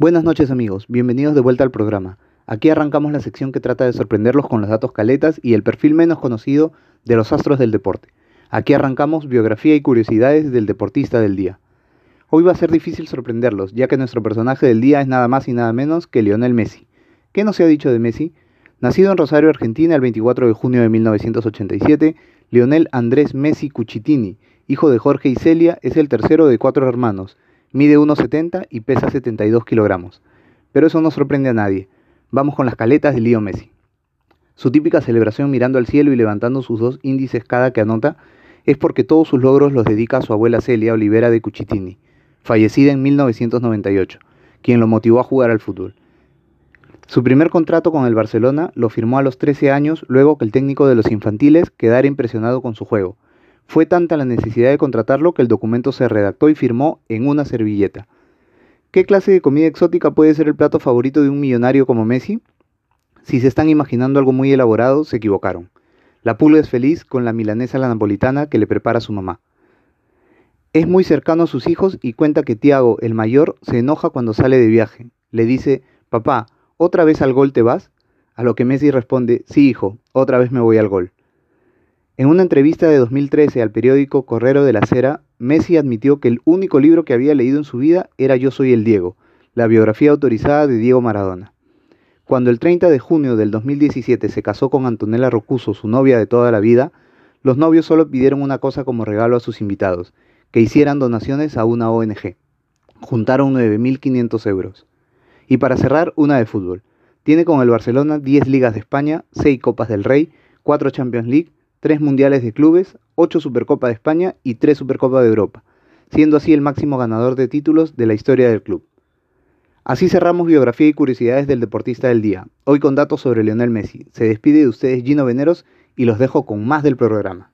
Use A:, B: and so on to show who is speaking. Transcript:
A: Buenas noches amigos, bienvenidos de vuelta al programa. Aquí arrancamos la sección que trata de sorprenderlos con los datos caletas y el perfil menos conocido de los astros del deporte. Aquí arrancamos biografía y curiosidades del deportista del día. Hoy va a ser difícil sorprenderlos, ya que nuestro personaje del día es nada más y nada menos que Lionel Messi. ¿Qué no se ha dicho de Messi? Nacido en Rosario, Argentina, el 24 de junio de 1987, Lionel Andrés Messi Cucitini, hijo de Jorge y Celia, es el tercero de cuatro hermanos Mide 1,70 y pesa 72 kilogramos. Pero eso no sorprende a nadie. Vamos con las caletas de Leo Messi. Su típica celebración mirando al cielo y levantando sus dos índices cada que anota es porque todos sus logros los dedica a su abuela Celia Olivera de Cuchitini, fallecida en 1998, quien lo motivó a jugar al fútbol. Su primer contrato con el Barcelona lo firmó a los 13 años luego que el técnico de los infantiles quedara impresionado con su juego fue tanta la necesidad de contratarlo que el documento se redactó y firmó en una servilleta. ¿Qué clase de comida exótica puede ser el plato favorito de un millonario como Messi? Si se están imaginando algo muy elaborado, se equivocaron. La pulga es feliz con la milanesa la napolitana que le prepara su mamá. Es muy cercano a sus hijos y cuenta que Tiago, el mayor, se enoja cuando sale de viaje. Le dice, papá, ¿otra vez al gol te vas? A lo que Messi responde, sí hijo, otra vez me voy al gol. En una entrevista de 2013 al periódico Correro de la Cera, Messi admitió que el único libro que había leído en su vida era Yo soy el Diego, la biografía autorizada de Diego Maradona. Cuando el 30 de junio del 2017 se casó con Antonella Rocuso, su novia de toda la vida, los novios solo pidieron una cosa como regalo a sus invitados, que hicieran donaciones a una ONG. Juntaron 9.500 euros. Y para cerrar, una de fútbol. Tiene con el Barcelona 10 ligas de España, 6 Copas del Rey, 4 Champions League, tres Mundiales de Clubes, ocho Supercopa de España y tres Supercopa de Europa, siendo así el máximo ganador de títulos de la historia del club. Así cerramos biografía y curiosidades del deportista del día, hoy con datos sobre Lionel Messi. Se despide de ustedes Gino Veneros y los dejo con más del programa.